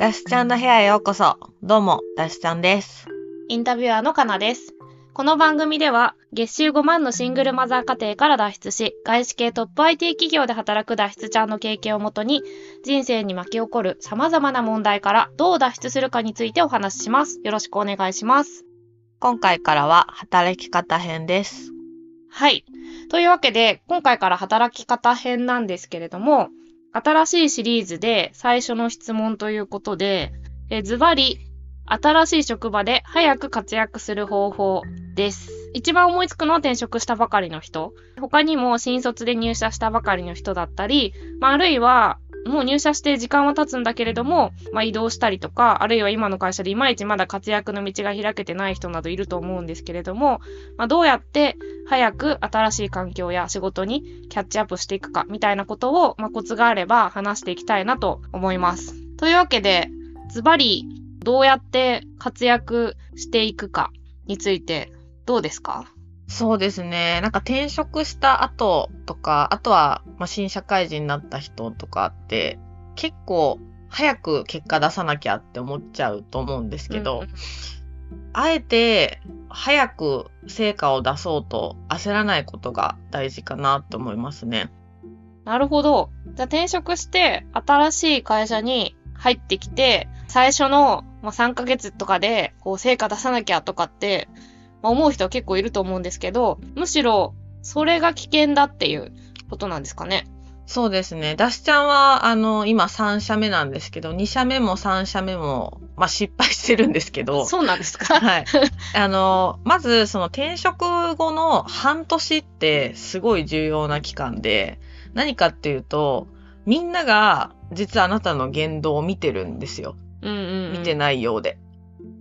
ダシちゃんの部屋へようこそ。どうも、ダシちゃんです。インタビュアーのかなです。この番組では、月収5万のシングルマザー家庭から脱出し、外資系トップ IT 企業で働く脱出ちゃんの経験をもとに、人生に巻き起こる様々な問題からどう脱出するかについてお話しします。よろしくお願いします。今回からは働き方編です。はい。というわけで、今回から働き方編なんですけれども、新しいシリーズで最初の質問ということで、えズバリ、新しい職場で早く活躍する方法です。一番思いつくのは転職したばかりの人。他にも新卒で入社したばかりの人だったり、まあ、あるいは、もう入社して時間は経つんだけれども、まあ、移動したりとか、あるいは今の会社でいまいちまだ活躍の道が開けてない人などいると思うんですけれども、まあ、どうやって早く新しい環境や仕事にキャッチアップしていくかみたいなことを、まあ、コツがあれば話していきたいなと思います。というわけで、ズバリどうやって活躍していくかについてどうですか？そうですね。なんか転職した後とか、あとは、まあ、新社会人になった人とかって、結構早く結果出さなきゃって思っちゃうと思うんですけど、うんあえて早く成果を出そうと焦らないことが大事かなと思いますね。なるほど。じゃあ転職して新しい会社に入ってきて、最初の、まあ、3ヶ月とかでこう成果出さなきゃとかって、まあ、思う人は結構いると思うんですけど、むしろそれが危険だっていうことなんですかね。そうですね。ダシちゃんは、あの、今3社目なんですけど、2社目も3社目も、まあ、失敗してるんですけど、そうなんですか？はい。あの、まず、その転職後の半年ってすごい重要な期間で、何かっていうと、みんなが実はあなたの言動を見てるんですよ。うんうん、うん。見てないようで。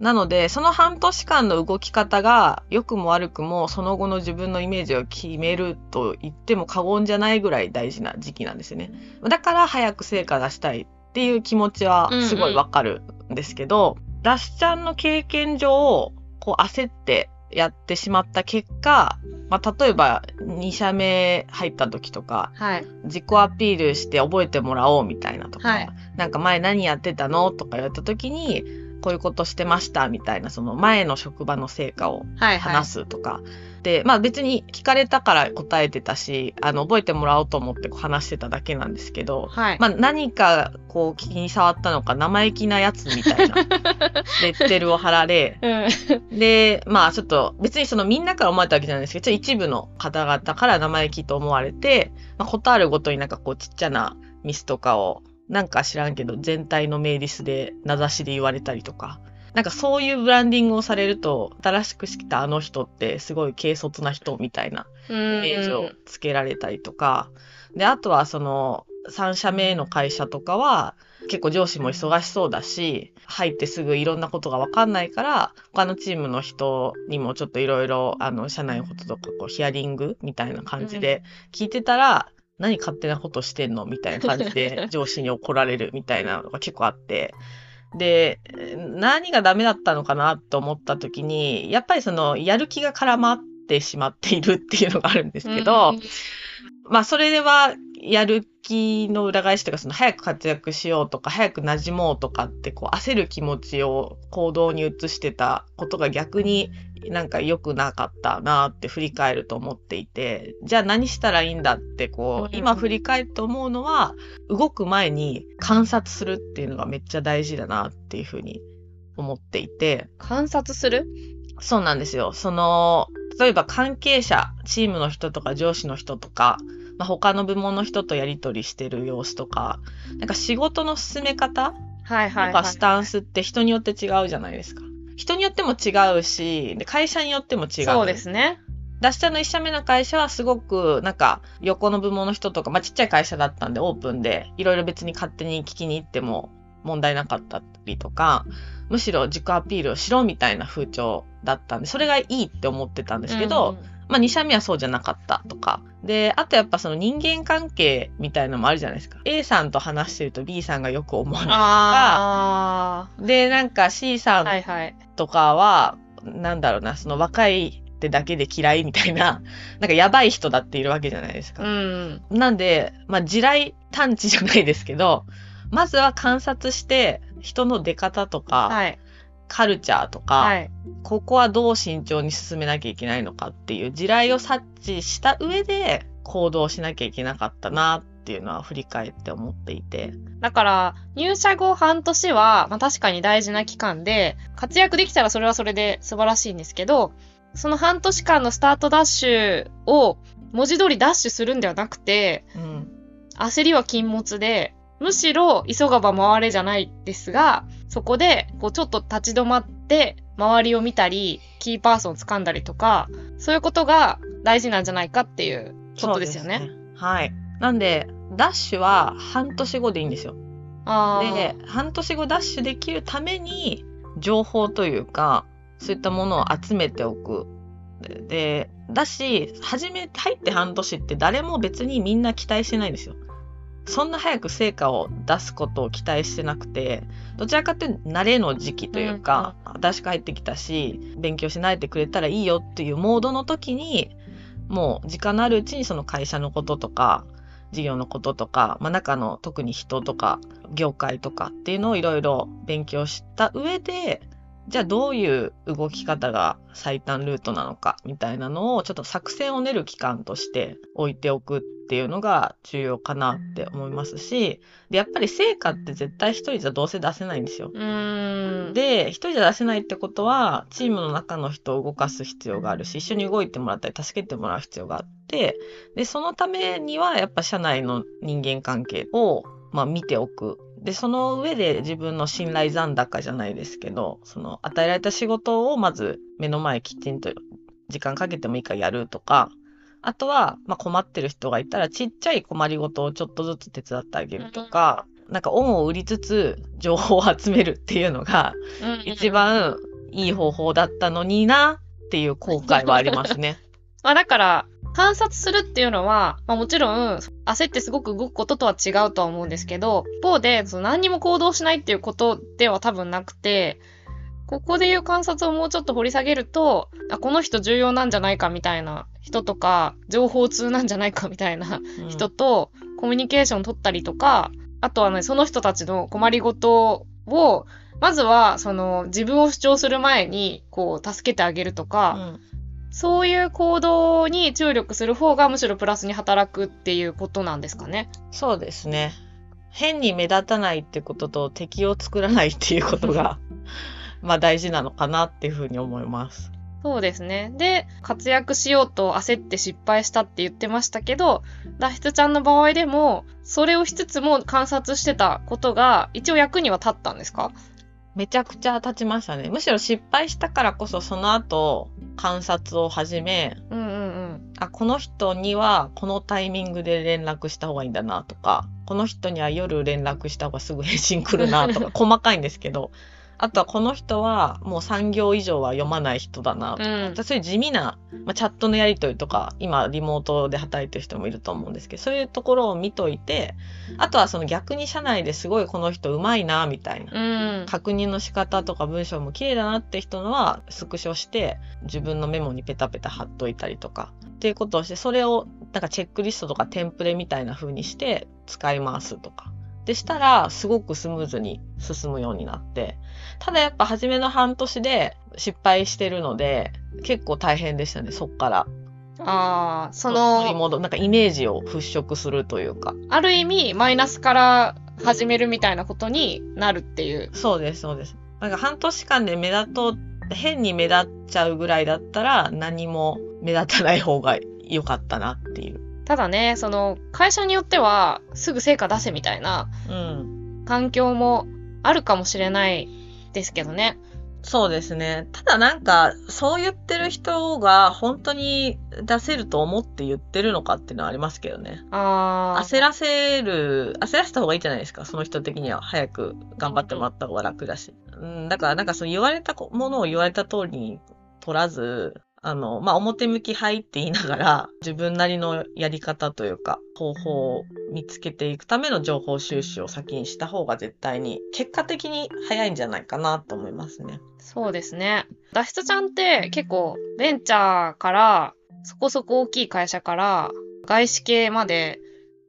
なので、その半年間の動き方が、良くも悪くも、その後の自分のイメージを決めると言っても過言じゃないぐらい大事な時期なんですよね。だから早く成果出したいっていう気持ちはすごいわかるんですけど、ダッシュちゃんの経験上、こう焦ってやってしまった結果、まあ、例えば2社目入った時とか、はい。自己アピールして覚えてもらおうみたいなとか、はいなんか前何やってたのとか言われた時に、こういうことしてましたみたいな、その前の職場の成果をはい、はい。話すとか。で、まあ別に聞かれたから答えてたし、あの、覚えてもらおうと思って話してただけなんですけど、はい。まあ何かこう気に触ったのか生意気なやつみたいな レッテルを貼られ、うん。で、まあちょっと別にそのみんなから思われたわけじゃないですけど、ちょっと一部の方々から生意気と思われて、まあ、ことあるごとになんかこうちっちゃなミスとかを、なんか知らんけど全体のメーリスで名指しで言われたりとか、なんかそういうブランディングをされると、新しく来たあの人ってすごい軽率な人みたいなイイメージをつけられたりとか、で、あとはその3社目の会社とかは結構上司も忙しそうだし、入ってすぐいろんなことがわかんないから、他のチームの人にもちょっといろいろあの社内のこととかこうヒアリングみたいな感じで聞いてたら、何勝手なことしてんのみたいな感じで 上司に怒られるみたいなのが結構あって、で、何がダメだったのかなと思った時に、やっぱりそのやる気が絡まってしまっているっていうのがあるんですけど、うん。まあそれではやる気の裏返しとかその早く活躍しようとか早く馴染もうとかってこう焦る気持ちを行動に移してたことが逆になんか良くなかったなって振り返ると思っていてじゃあ何したらいいんだってこう今振り返って思うのは動く前に観察するっていうのがめっちゃ大事だなっていうふうに思っていて観察する？そうなんですよ。その、例えば関係者、チームの人とか上司の人とか、まあ、他の部門の人とやり取りしてる様子とか、なんか仕事の進め方？とかはい。スタンスって人によって違うじゃないですか。人によっても違うし、で会社によっても違う。そうですね。ダッシャの1社目の会社はすごくなんか横の部門の人とか、まあ、ちっちゃい会社だったんでオープンでいろいろ別に勝手に聞きに行っても問題なかったりとか、むしろ自己アピールをしろみたいな風潮だったんで、それがいいって思ってたんですけど、まあ2社目はそうじゃなかったとか。で、あとやっぱその人間関係みたいなのもあるじゃないですか。A さんと話してると B さんがよく思わうん、ない。あで、なんか C さあ。んはいはい。とかは、なんだろうな、その若いってだけで嫌いみたいな、なんかやばい人だっているわけじゃないですか。うん。なんで、まあ地雷探知じゃないですけど、まずは観察して、人の出方とか、はい。カルチャーとか、はい。ここはどう慎重に進めなきゃいけないのかっていう地雷を察知した上で行動しなきゃいけなかったなっていうのは振り返って思っていて。だから、入社後半年は、まあ確かに大事な期間で、活躍できたらそれはそれで素晴らしいんですけど、その半年間のスタートダッシュを文字通りダッシュするんではなくて、うん。焦りは禁物で、むしろ急がば回れじゃないですが、そこでこうちょっと立ち止まって周りを見たり、キーパーソンを掴んだりとか、そういうことが大事なんじゃないかっていうことですよね。そうですはい。なんで、ダッシュは半年後でいいんですよ。で、半年後ダッシュできるために、情報というか、そういったものを集めておく。で、でだし、初め、入って半年って誰も別にみんな期待してないんですよ。そんな早く成果を出すことを期待してなくて、どちらかというと慣れの時期というか、新しく入ってきたし、勉強し慣れてくれたらいいよっていうモードの時に、もう時間のあるうちにその会社のこととか、事業のこととか、まあ、中の特に人とか業界とかっていうのをいろいろ勉強した上で、じゃあどういう動き方が最短ルートなのかみたいなのをちょっと作戦を練る期間として置いておくっていうのが重要かなって思いますし、で、やっぱり成果って絶対一人じゃどうせ出せないんですよ。で、一人じゃ出せないってことは、チームの中の人を動かす必要があるし、一緒に動いてもらったり、助けてもらう必要があって、で、そのためには、やっぱ社内の人間関係を、まあ、見ておく。で、その上で自分の信頼残高じゃないですけど、その与えられた仕事をまず目の前きちんと時間かけてもいいからやるとか、あとは、まあ、困ってる人がいたら、ちっちゃい困りごとをちょっとずつ手伝ってあげるとか、なんか恩を売りつつ情報を集めるっていうのがうん一番いい方法だったのになっていう後悔はありますね。まあだから、観察するっていうのは、まあもちろん、焦ってすごく動くこととは違うとは思うんですけど、一方で、その何にも行動しないっていうことでは多分なくて、ここでいう観察をもうちょっと掘り下げると、あ、この人重要なんじゃないかみたいな人とか、情報通なんじゃないかみたいなうん。人とコミュニケーション取ったりとか、あとはね、その人たちの困りごとを、まずは、その、自分を主張する前に、こう、助けてあげるとか、うんそういう行動に注力する方がむしろプラスに働くっていうことなんですかね。そうですね。変に目立たないってことと敵を作らないっていうことが まあ大事なのかなっていうふうに思います。そうですね。で、活躍しようと焦って失敗したって言ってましたけど、脱出ちゃんの場合でも、それをしつつも観察してたことが一応役には立ったんですか？めちゃくちゃ立ちましたね。むしろ失敗したからこそその後観察を始め、うんうんうん。あ、この人にはこのタイミングで連絡した方がいいんだなとか、この人には夜連絡した方がすぐ返信来るなとか、細かいんですけど、あとはこの人はもう3行以上は読まない人だなとか、うんそういう地味な、まあ、チャットのやり取りとか、今リモートで働いてる人もいると思うんですけど、そういうところを見といて、あとはその逆に社内ですごいこの人うまいな、みたいな。うん。確認の仕方とか文章も綺麗だなって人のはスクショして自分のメモにペタペタ貼っといたりとかっていうことをしてそれをなんかチェックリストとかテンプレみたいな風にして使い回すとかでしたらすごくスムーズに進むようになってただやっぱ初めの半年で失敗してるので結構大変でしたねそっからああ、その、戻なんかイメージを払拭するというかある意味、マイナスから始めるみたいなことになるっていう。そうです、そうです。なんか半年間で目立とう、変に目立っちゃうぐらいだったら何も目立たない方が良かったなっていう。ただね、その、会社によっては、すぐ成果出せみたいなうん。環境もあるかもしれないですけどね。そうですね。ただなんか、そう言ってる人が本当に出せると思って言ってるのかっていうのはありますけどね。ああ。焦らせる、焦らせた方がいいじゃないですか。その人的には早く頑張ってもらった方が楽だし。うん、だからなんかその言われたものを言われた通りに取らず、あの、まあ、表向きはいって言いながら、自分なりのやり方というか、方法を見つけていくための情報収集を先にした方が絶対に、結果的に早いんじゃないかなと思いますね。そうですね。脱出ちゃんって結構ベンチャーからそこそこ大きい会社から外資系まで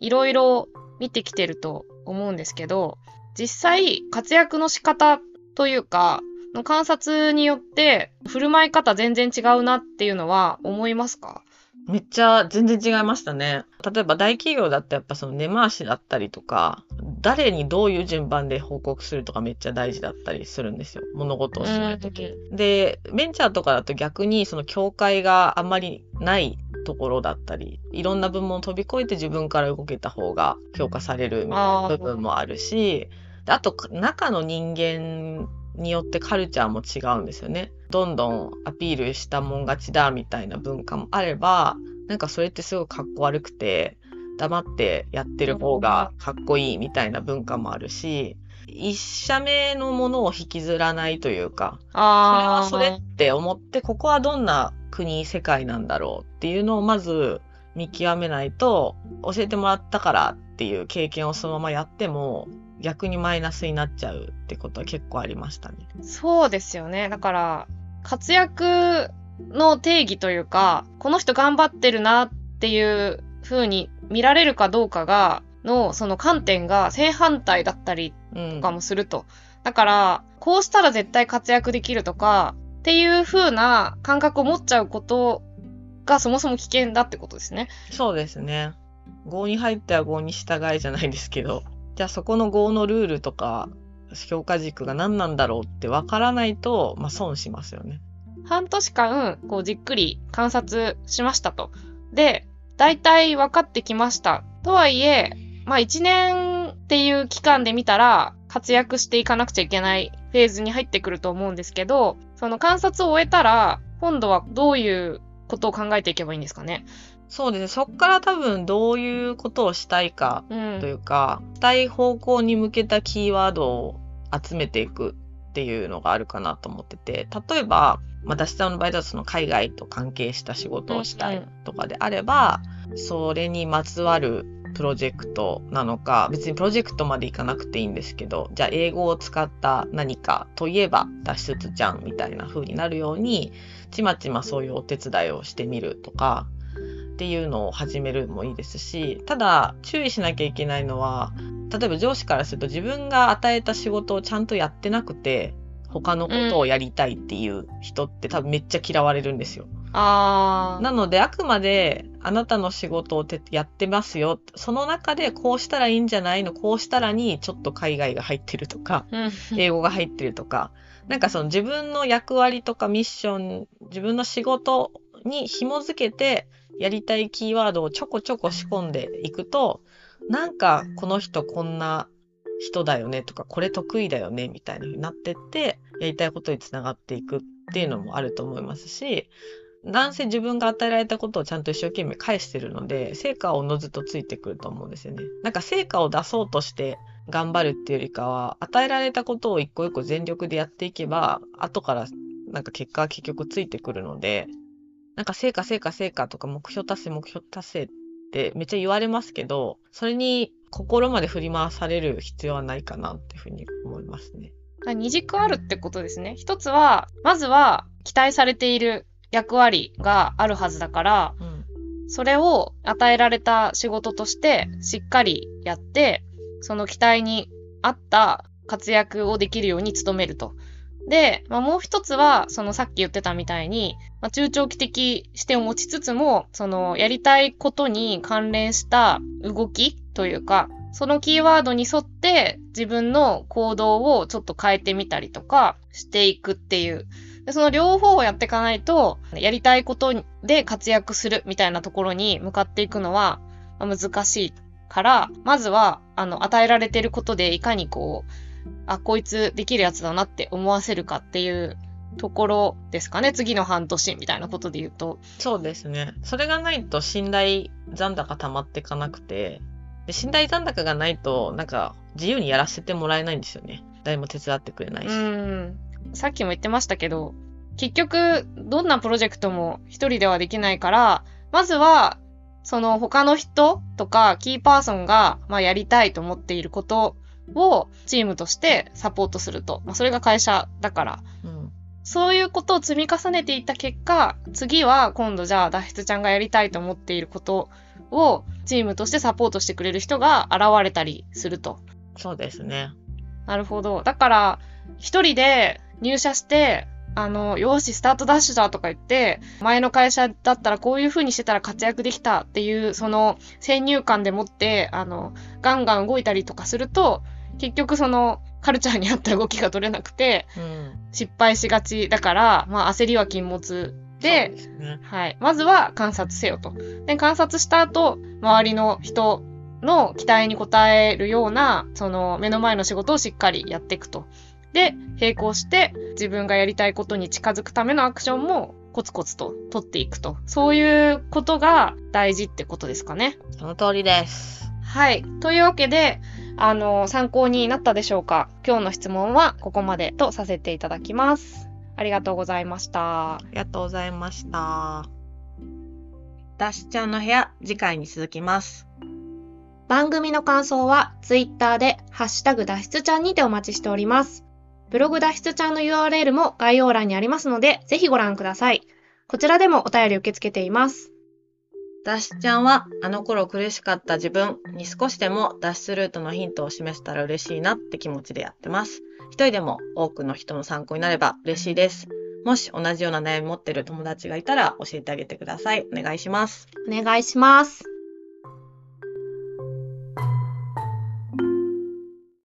いろいろ見てきてると思うんですけど、実際活躍の仕方というか、の観察によって振る舞い方全然違うなっていうのは思いますか？めっちゃ全然違いましたね。例えば大企業だってやっぱその根回しだったりとか、誰にどういう順番で報告するとかめっちゃ大事だったりするんですよ。物事をしないとき。で、ベンチャーとかだと逆にその境界があんまりないところだったり、いろんな部門を飛び越えて自分から動けた方が評価されるみたいな部分もあるし、あと中の人間によってカルチャーも違うんですよね。どんどんアピールしたもん勝ちだみたいな文化もあれば、なんかそれってすごいかっこ悪くて、黙ってやってる方がかっこいいみたいな文化もあるし、一社目のものを引きずらないというか、それはそれって思って、ここはどんな国、世界なんだろうっていうのをまず見極めないと、教えてもらったからっていう経験をそのままやっても、逆にマイナスになっちゃうってことは結構ありましたね。そうですよね。だから、活躍の定義というか、この人頑張ってるなっていう風に見られるかどうかが、の、その観点が正反対だったりとかもすると。うん、だから、こうしたら絶対活躍できるとか、っていう風な感覚を持っちゃうことがそもそも危険だってことですね。そうですね。合に入っては合に従いじゃないですけど、じゃあそこの合のルールとか評価軸が何なんだろうって分からないと、まあ、損しますよね。半年間、こうじっくり観察しましたと。で、大体分かってきました。とはいえ、まあ1年っていう期間で見たら活躍していかなくちゃいけないフェーズに入ってくると思うんですけど、その観察を終えたら、今度はどういうことを考えていけばいいんですかね。そうですね。そっから多分どういうことをしたいかというか、うん、したい方向に向けたキーワードを集めていくっていうのがあるかなと思ってて、例えば、まあ、私の場合だとその海外と関係した仕事をしたいとかであれば、それにまつわるプロジェクトなのか、別にプロジェクトまでいかなくていいんですけど、じゃあ英語を使った何かといえば脱出じゃんみたいな風になるように、ちまちまそういうお手伝いをしてみるとか、っていうのを始めるもいいですし、ただ注意しなきゃいけないのは、例えば上司からすると自分が与えた仕事をちゃんとやってなくて、他のことをやりたいっていう人って多分めっちゃ嫌われるんですよ。あなのであくまであなたの仕事をてやってますよ。その中でこうしたらいいんじゃないの？こうしたらにちょっと海外が入ってるとか、英語が入ってるとか、なんかその自分の役割とかミッション、自分の仕事に紐づけてやりたいキーワードをちょこちょこ仕込んでいくと、なんかこの人こんな人だよねとか、これ得意だよねみたいな風になってって、やりたいことにつながっていくっていうのもあると思いますし、なんせ自分が与えられたことをちゃんと一生懸命返してるので、成果はおのずとついてくると思うんですよね。なんか成果を出そうとして頑張るっていうよりかは、与えられたことを一個一個全力でやっていけば、後からなんか結果は結局ついてくるので、なんか成果成果成果とか目標達成目標達成ってめっちゃ言われますけど、それに心まで振り回される必要はないかなっていうふうに思いますね。二軸あるってことですね。一つは、まずは期待されている役割があるはずだから、うん、それを与えられた仕事としてしっかりやって、その期待に合った活躍をできるように努めると。で、まあ、もう一つは、そのさっき言ってたみたいに、まあ、中長期的視点を持ちつつも、そのやりたいことに関連した動きというか、そのキーワードに沿って自分の行動をちょっと変えてみたりとかしていくっていう。でその両方をやっていかないと、やりたいことで活躍するみたいなところに向かっていくのは難しいから、まずは、あの、与えられていることでいかにこう、あ、こいつできるやつだなって思わせるかっていうところですかね。次の半年みたいなことで言うと。そうですね。それがないと信頼残高溜まっていかなくて、で信頼残高がないと、なんか自由にやらせてもらえないんですよね。誰も手伝ってくれないし。うん。さっきも言ってましたけど、結局、どんなプロジェクトも一人ではできないから、まずは、その他の人とかキーパーソンが、まあ、やりたいと思っていることをチームとしてサポートすると。まあ、それが会社だから。うん、そういうことを積み重ねていった結果、次は今度じゃあ脱出ちゃんがやりたいと思っていることをチームとしてサポートしてくれる人が現れたりすると。そうですね。なるほど。だから、一人で入社して、あの、よし、スタートダッシュだとか言って、前の会社だったらこういう風にしてたら活躍できたっていう、その先入観でもって、あの、ガンガン動いたりとかすると、結局その、カルチャーに合った動きが取れなくて、うん。失敗しがちだから、まあ焦りは禁物で、ね。はい。まずは観察せよと。で、観察した後、周りの人の期待に応えるような、その目の前の仕事をしっかりやっていくと。で、並行して自分がやりたいことに近づくためのアクションもコツコツと取っていくと。そういうことが大事ってことですかね。その通りです。はい。というわけで、あの、参考になったでしょうか？今日の質問はここまでとさせていただきます。ありがとうございました。ありがとうございました。ダッシュちゃんの部屋、次回に続きます。番組の感想は Twitter でハッシュタグ脱出ちゃんにてお待ちしております。ブログ脱出ちゃんの URL も概要欄にありますので、ぜひご覧ください。こちらでもお便り受け付けています。ダッシュちゃんは、あの頃苦しかった自分に少しでも脱出ルートのヒントを示せたら嬉しいなって気持ちでやってます。一人でも多くの人の参考になれば嬉しいです。もし同じような悩み持ってる友達がいたら教えてあげてください。お願いします。お願いします。